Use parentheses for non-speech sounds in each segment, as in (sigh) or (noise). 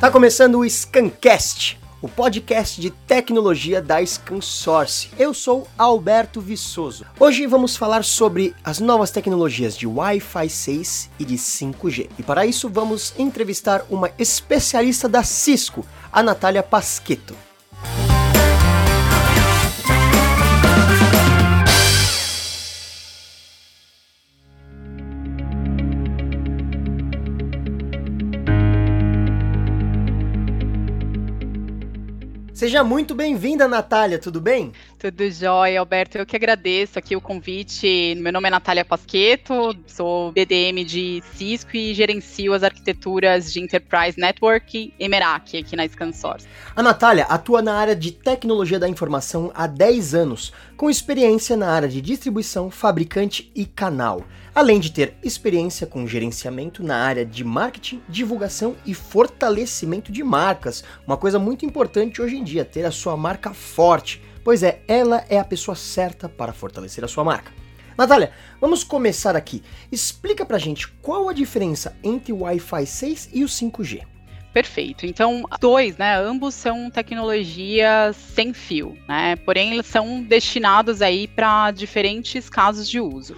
Tá começando o Scancast, o podcast de tecnologia da ScanSource. Eu sou Alberto Viçoso. Hoje vamos falar sobre as novas tecnologias de Wi-Fi 6 e de 5G. E para isso vamos entrevistar uma especialista da Cisco, a Natália Pasquetto. Seja muito bem-vinda, Natália, tudo bem? Tudo jóia, Alberto. Eu que agradeço aqui o convite. Meu nome é Natália Pasqueto, sou BDM de Cisco e gerencio as arquiteturas de Enterprise Network e Meraki aqui na ScanSource. A Natália atua na área de tecnologia da informação há 10 anos, com experiência na área de distribuição, fabricante e canal além de ter experiência com gerenciamento na área de marketing, divulgação e fortalecimento de marcas. Uma coisa muito importante hoje em dia, ter a sua marca forte. Pois é, ela é a pessoa certa para fortalecer a sua marca. Natália, vamos começar aqui. Explica pra gente qual a diferença entre o Wi-Fi 6 e o 5G. Perfeito. Então, dois, né? Ambos são tecnologias sem fio, né? Porém, eles são destinados aí para diferentes casos de uso.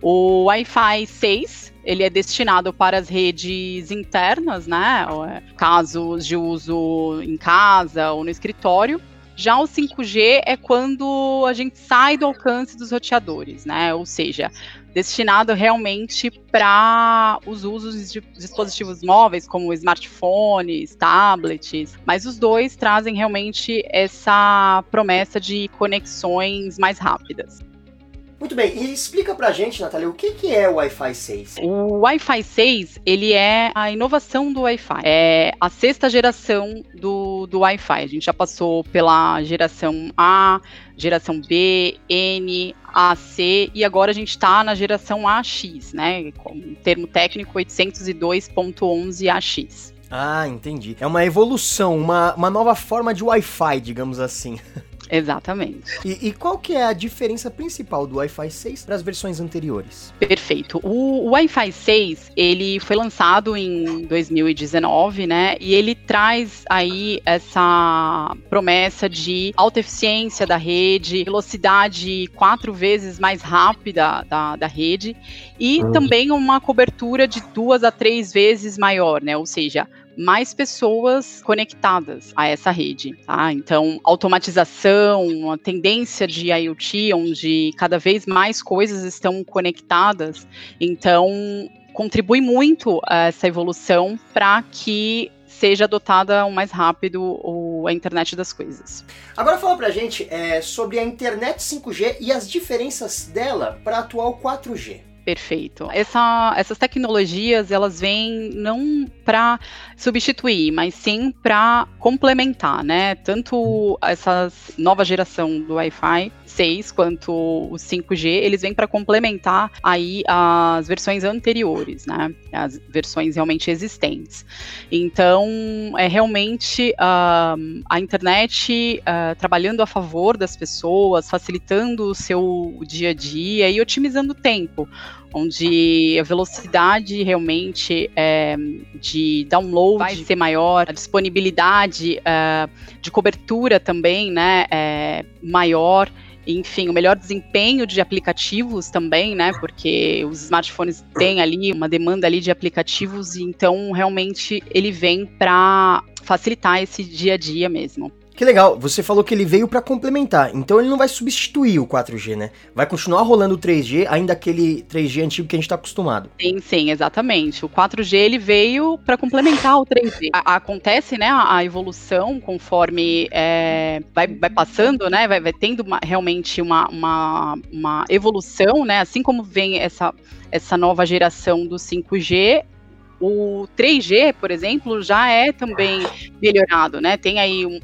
O Wi-Fi 6 ele é destinado para as redes internas, né? É, casos de uso em casa ou no escritório. Já o 5G é quando a gente sai do alcance dos roteadores, né? Ou seja, destinado realmente para os usos de dispositivos móveis, como smartphones, tablets, mas os dois trazem realmente essa promessa de conexões mais rápidas. Muito bem, e explica pra gente, Natália, o que, que é o Wi-Fi 6? O Wi-Fi 6, ele é a inovação do Wi-Fi. É a sexta geração do, do Wi-Fi. A gente já passou pela geração A, geração B, N, AC e agora a gente está na geração AX, né? Com termo técnico 802.11ax. Ah, entendi. É uma evolução, uma, uma nova forma de Wi-Fi, digamos assim. (laughs) Exatamente. E, e, qual que é a diferença principal do Wi-Fi 6 para as versões anteriores? Perfeito. O, o Wi-Fi 6, ele foi lançado em 2019, né? E ele traz aí essa promessa de alta eficiência da rede, velocidade quatro vezes mais rápida da, da rede e hum. também uma cobertura de duas a três vezes maior, né? Ou seja, mais pessoas conectadas a essa rede. Tá? Então, automatização, uma tendência de IoT, onde cada vez mais coisas estão conectadas. Então, contribui muito a essa evolução para que seja adotada o mais rápido a internet das coisas. Agora fala pra gente é, sobre a internet 5G e as diferenças dela para a atual 4G. Perfeito. Essa, essas tecnologias, elas vêm não para substituir, mas sim para complementar, né? Tanto essa nova geração do Wi-Fi 6 quanto o 5G, eles vêm para complementar aí as versões anteriores, né? As versões realmente existentes. Então, é realmente uh, a internet uh, trabalhando a favor das pessoas, facilitando o seu dia a dia e otimizando o tempo onde a velocidade realmente é, de download vai ser maior, a disponibilidade uh, de cobertura também, né, é maior enfim, o melhor desempenho de aplicativos também, né? Porque os smartphones têm ali uma demanda ali de aplicativos, e então realmente ele vem para facilitar esse dia a dia mesmo. Que legal, você falou que ele veio para complementar, então ele não vai substituir o 4G, né? Vai continuar rolando o 3G, ainda aquele 3G antigo que a gente está acostumado. Sim, sim, exatamente. O 4G ele veio para complementar o 3G. A, acontece, né, a, a evolução conforme é, vai, vai passando, né? Vai, vai tendo uma, realmente uma, uma, uma evolução, né? Assim como vem essa, essa nova geração do 5G, o 3G, por exemplo, já é também melhorado, né? Tem aí um,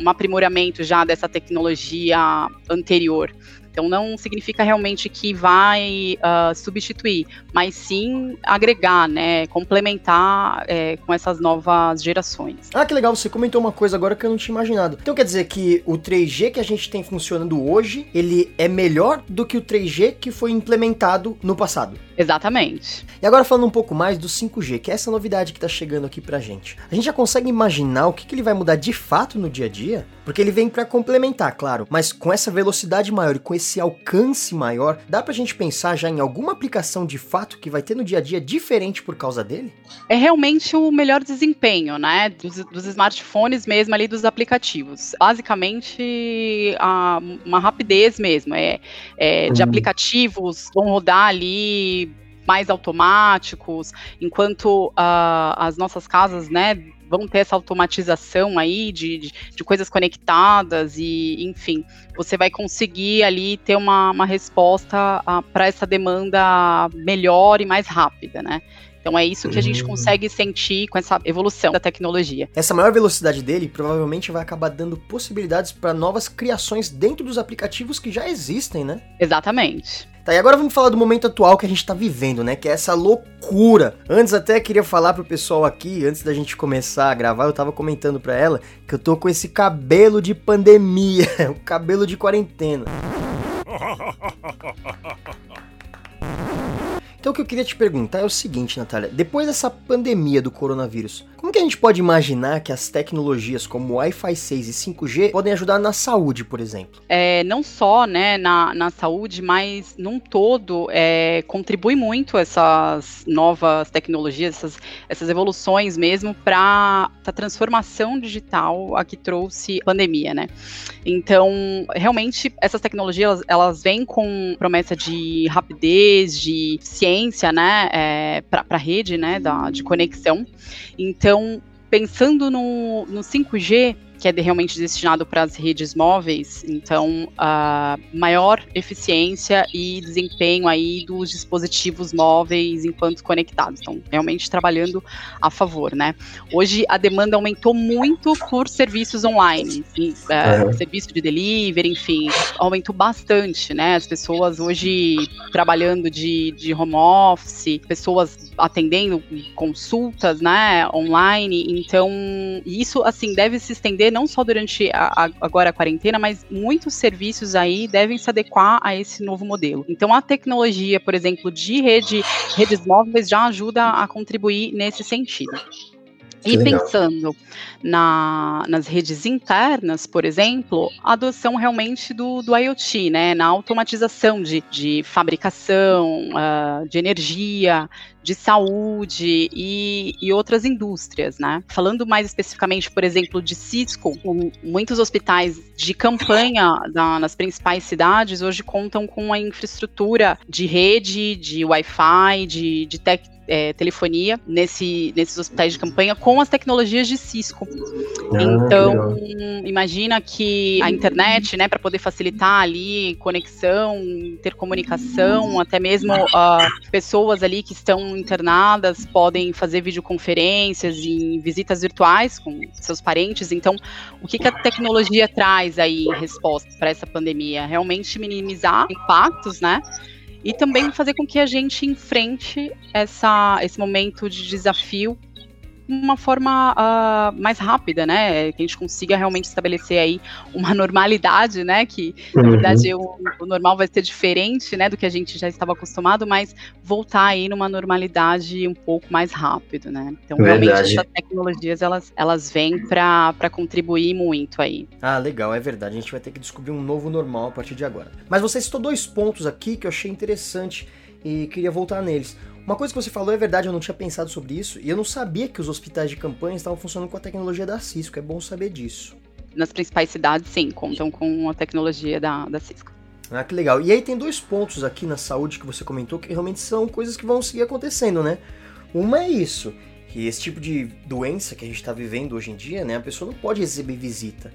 um aprimoramento já dessa tecnologia anterior. Então não significa realmente que vai uh, substituir, mas sim agregar, né, complementar é, com essas novas gerações. Ah, que legal, você comentou uma coisa agora que eu não tinha imaginado. Então quer dizer que o 3G que a gente tem funcionando hoje, ele é melhor do que o 3G que foi implementado no passado? Exatamente. E agora falando um pouco mais do 5G, que é essa novidade que está chegando aqui pra gente. A gente já consegue imaginar o que, que ele vai mudar de fato no dia a dia? Porque ele vem para complementar, claro, mas com essa velocidade maior e com esse alcance maior, dá pra gente pensar já em alguma aplicação de fato que vai ter no dia a dia diferente por causa dele? É realmente o melhor desempenho, né, dos, dos smartphones mesmo ali, dos aplicativos. Basicamente, a, uma rapidez mesmo, é, é de hum. aplicativos vão rodar ali mais automáticos, enquanto uh, as nossas casas, né, vão ter essa automatização aí de, de, de coisas conectadas e, enfim, você vai conseguir ali ter uma, uma resposta para essa demanda melhor e mais rápida, né? Então é isso que a gente uhum. consegue sentir com essa evolução da tecnologia. Essa maior velocidade dele provavelmente vai acabar dando possibilidades para novas criações dentro dos aplicativos que já existem, né? Exatamente. Tá, e agora vamos falar do momento atual que a gente tá vivendo, né? Que é essa loucura. Antes até queria falar pro pessoal aqui, antes da gente começar a gravar, eu tava comentando pra ela que eu tô com esse cabelo de pandemia, (laughs) o cabelo de quarentena. (laughs) Então o que eu queria te perguntar é o seguinte, Natália. Depois dessa pandemia do coronavírus, como que a gente pode imaginar que as tecnologias como Wi-Fi 6 e 5G podem ajudar na saúde, por exemplo? É, não só né, na, na saúde, mas num todo é, contribui muito essas novas tecnologias, essas, essas evoluções mesmo para a transformação digital a que trouxe a pandemia, né? Então, realmente, essas tecnologias, elas, elas vêm com promessa de rapidez, de ciência, né, é, para a rede, né, da, de conexão. Então, pensando no, no 5G, que é realmente destinado para as redes móveis, então a maior eficiência e desempenho aí dos dispositivos móveis enquanto conectados. Então, realmente trabalhando a favor, né? Hoje a demanda aumentou muito por serviços online, é, serviço de delivery, enfim, aumentou bastante, né? As pessoas hoje trabalhando de, de home office, pessoas atendendo consultas, né, online, então isso assim deve se estender não só durante a, a, agora a quarentena, mas muitos serviços aí devem se adequar a esse novo modelo. Então, a tecnologia, por exemplo, de rede, redes móveis já ajuda a contribuir nesse sentido. E pensando na, nas redes internas, por exemplo, a adoção realmente do, do IoT, né, na automatização de, de fabricação, uh, de energia, de saúde e, e, outras indústrias, né? Falando mais especificamente, por exemplo, de Cisco, muitos hospitais de campanha da, nas principais cidades hoje contam com a infraestrutura de rede, de Wi-Fi, de, de tec, é, telefonia nesse, nesses hospitais de campanha com as tecnologias de Cisco. Ah, então, imagina que a internet, né, para poder facilitar ali conexão, intercomunicação, até mesmo uh, pessoas ali que estão internadas podem fazer videoconferências e visitas virtuais com seus parentes. Então, o que, que a tecnologia traz aí em resposta para essa pandemia? Realmente minimizar impactos, né? E também fazer com que a gente enfrente essa, esse momento de desafio uma forma uh, mais rápida, né? Que a gente consiga realmente estabelecer aí uma (laughs) normalidade, né? Que na uhum. verdade o, o, normal vai ser diferente, né? Do que a gente já estava acostumado, mas voltar aí numa normalidade um pouco mais rápido, né? Então verdade. realmente essas tecnologias elas, elas vêm para contribuir muito aí. Ah, legal, é verdade. A gente vai ter que descobrir um novo normal a partir de agora. Mas você citou dois pontos aqui que eu achei interessante e queria voltar neles. Uma coisa que você falou é verdade, eu não tinha pensado sobre isso e eu não sabia que os hospitais de campanha estavam funcionando com a tecnologia da Cisco. É bom saber disso. Nas principais cidades, sim, contam com a tecnologia da, da Cisco. Ah, que legal. E aí tem dois pontos aqui na saúde que você comentou que realmente são coisas que vão seguir acontecendo, né? Uma é isso, que esse tipo de doença que a gente está vivendo hoje em dia, né? A pessoa não pode receber visita.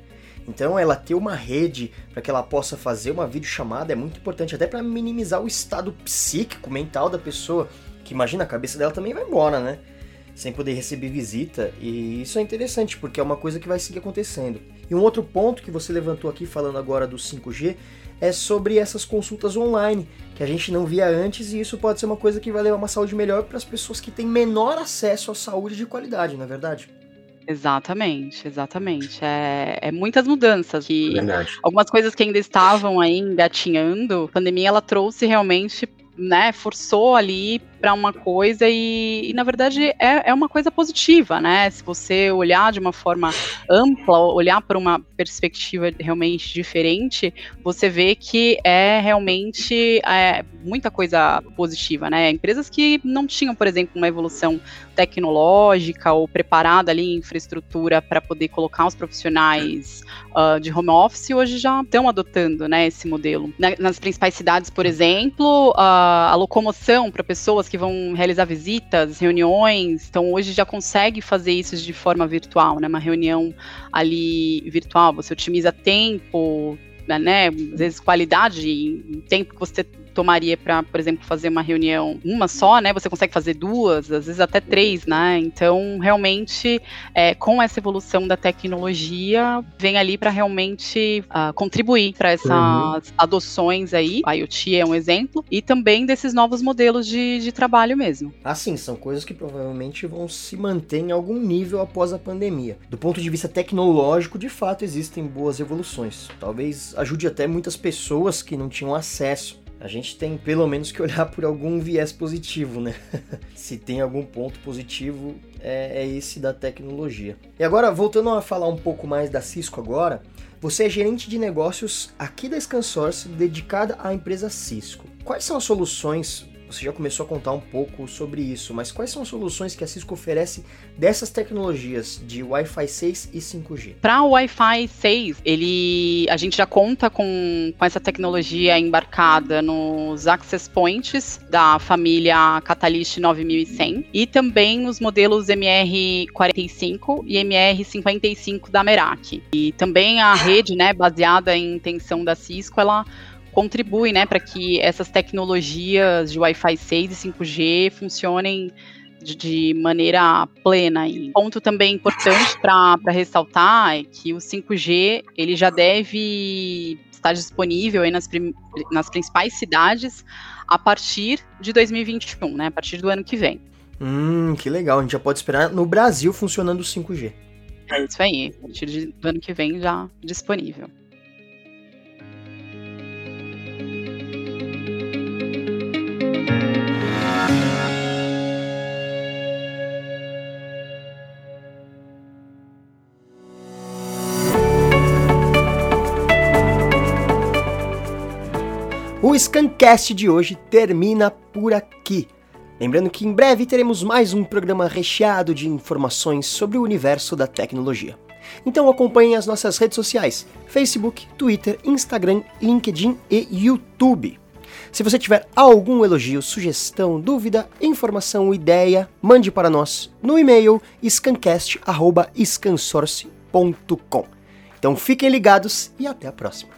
Então, ela ter uma rede para que ela possa fazer uma videochamada é muito importante, até para minimizar o estado psíquico, mental da pessoa que imagina, a cabeça dela também vai embora, né? Sem poder receber visita. E isso é interessante, porque é uma coisa que vai seguir acontecendo. E um outro ponto que você levantou aqui, falando agora do 5G, é sobre essas consultas online, que a gente não via antes, e isso pode ser uma coisa que vai levar uma saúde melhor para as pessoas que têm menor acesso à saúde de qualidade, não é verdade? Exatamente, exatamente. É, é muitas mudanças. Que Verdade. Algumas coisas que ainda estavam aí engatinhando, a pandemia ela trouxe realmente né, forçou ali para uma coisa e, e na verdade é, é, uma coisa positiva, né? Se você olhar de uma forma ampla, olhar para uma perspectiva realmente diferente, você vê que é realmente é, muita coisa positiva, né? Empresas que não tinham, por exemplo, uma evolução tecnológica ou preparada ali infraestrutura para poder colocar os profissionais uh, de home office, hoje já estão adotando, né, esse modelo. Na, nas principais cidades, por exemplo, uh, a locomoção para pessoas que vão realizar visitas, reuniões, então hoje já consegue fazer isso de forma virtual, né? Uma reunião ali virtual, você otimiza tempo, né? Às vezes qualidade, tempo que você tomaria para, por exemplo, fazer uma reunião uma só, né? Você consegue fazer duas, às vezes até três, né? Então, realmente, é, com essa evolução da tecnologia, vem ali para realmente uh, contribuir para essas uhum. adoções aí. A IoT é um exemplo e também desses novos modelos de, de trabalho mesmo. Assim, são coisas que provavelmente vão se manter em algum nível após a pandemia. Do ponto de vista tecnológico, de fato existem boas evoluções. Talvez ajude até muitas pessoas que não tinham acesso a gente tem pelo menos que olhar por algum viés positivo, né? (laughs) Se tem algum ponto positivo, é, é, esse da tecnologia. E agora, voltando a falar um pouco mais da Cisco agora, você é gerente de negócios aqui da ScanSource dedicada à empresa Cisco. Quais são as soluções você já começou a contar um pouco sobre isso, mas quais são as soluções que a Cisco oferece dessas tecnologias de Wi-Fi 6 e 5G? Para o Wi-Fi 6, ele, a gente já conta com, com essa tecnologia embarcada nos access points da família Catalyst 9100 e também os modelos MR45 e MR55 da Merak. E também a rede, né, baseada em tensão da Cisco, ela contribui né, para que essas tecnologias de Wi-Fi 6 e 5G funcionem de, de maneira plena. E ponto também importante para ressaltar é que o 5G ele já deve estar disponível aí nas, nas principais cidades a partir de 2021, né, a partir do ano que vem. Hum, que legal. A gente já pode esperar no Brasil funcionando o 5G. É isso aí. A partir de, do ano que vem já disponível. O Scancast de hoje termina por aqui. Lembrando que em breve teremos mais um programa recheado de informações sobre o universo da tecnologia. Então acompanhem as nossas redes sociais: Facebook, Twitter, Instagram, LinkedIn e YouTube. Se você tiver algum elogio, sugestão, dúvida, informação ideia, mande para nós no e-mail scancast.scansource.com. Então fiquem ligados e até a próxima.